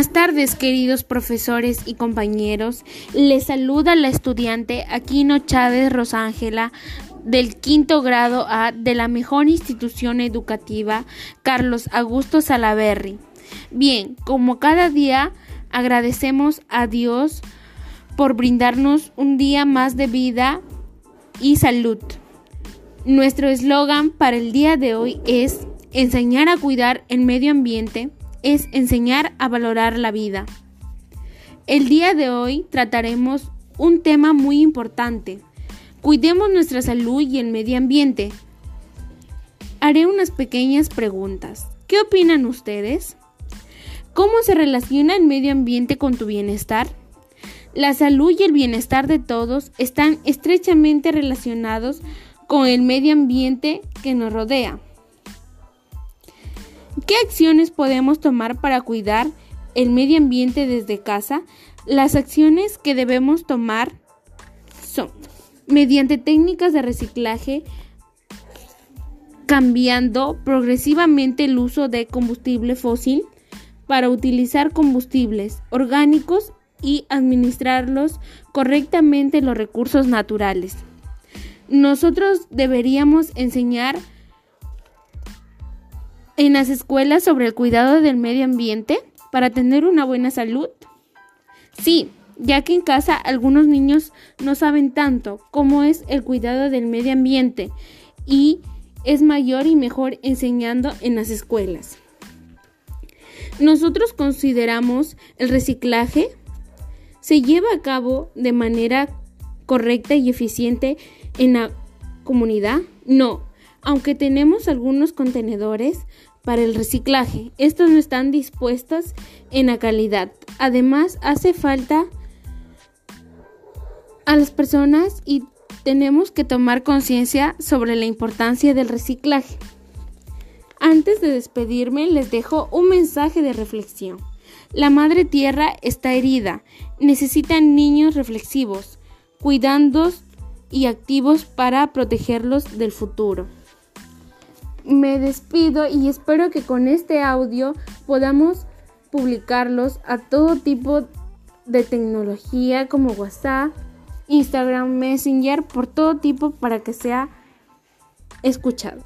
Buenas tardes, queridos profesores y compañeros. Les saluda la estudiante Aquino Chávez Rosángela del quinto grado A de la mejor institución educativa Carlos Augusto Salaverri. Bien, como cada día agradecemos a Dios por brindarnos un día más de vida y salud. Nuestro eslogan para el día de hoy es enseñar a cuidar el medio ambiente es enseñar a valorar la vida. El día de hoy trataremos un tema muy importante. Cuidemos nuestra salud y el medio ambiente. Haré unas pequeñas preguntas. ¿Qué opinan ustedes? ¿Cómo se relaciona el medio ambiente con tu bienestar? La salud y el bienestar de todos están estrechamente relacionados con el medio ambiente que nos rodea. ¿Qué acciones podemos tomar para cuidar el medio ambiente desde casa? Las acciones que debemos tomar son mediante técnicas de reciclaje, cambiando progresivamente el uso de combustible fósil para utilizar combustibles orgánicos y administrarlos correctamente los recursos naturales. Nosotros deberíamos enseñar en las escuelas sobre el cuidado del medio ambiente para tener una buena salud? Sí, ya que en casa algunos niños no saben tanto cómo es el cuidado del medio ambiente y es mayor y mejor enseñando en las escuelas. Nosotros consideramos el reciclaje se lleva a cabo de manera correcta y eficiente en la comunidad? No, aunque tenemos algunos contenedores para el reciclaje, estos no están dispuestos en la calidad. Además, hace falta a las personas y tenemos que tomar conciencia sobre la importancia del reciclaje. Antes de despedirme, les dejo un mensaje de reflexión. La madre tierra está herida, necesita niños reflexivos, cuidandos y activos para protegerlos del futuro me despido y espero que con este audio podamos publicarlos a todo tipo de tecnología como WhatsApp, Instagram, Messenger, por todo tipo para que sea escuchado.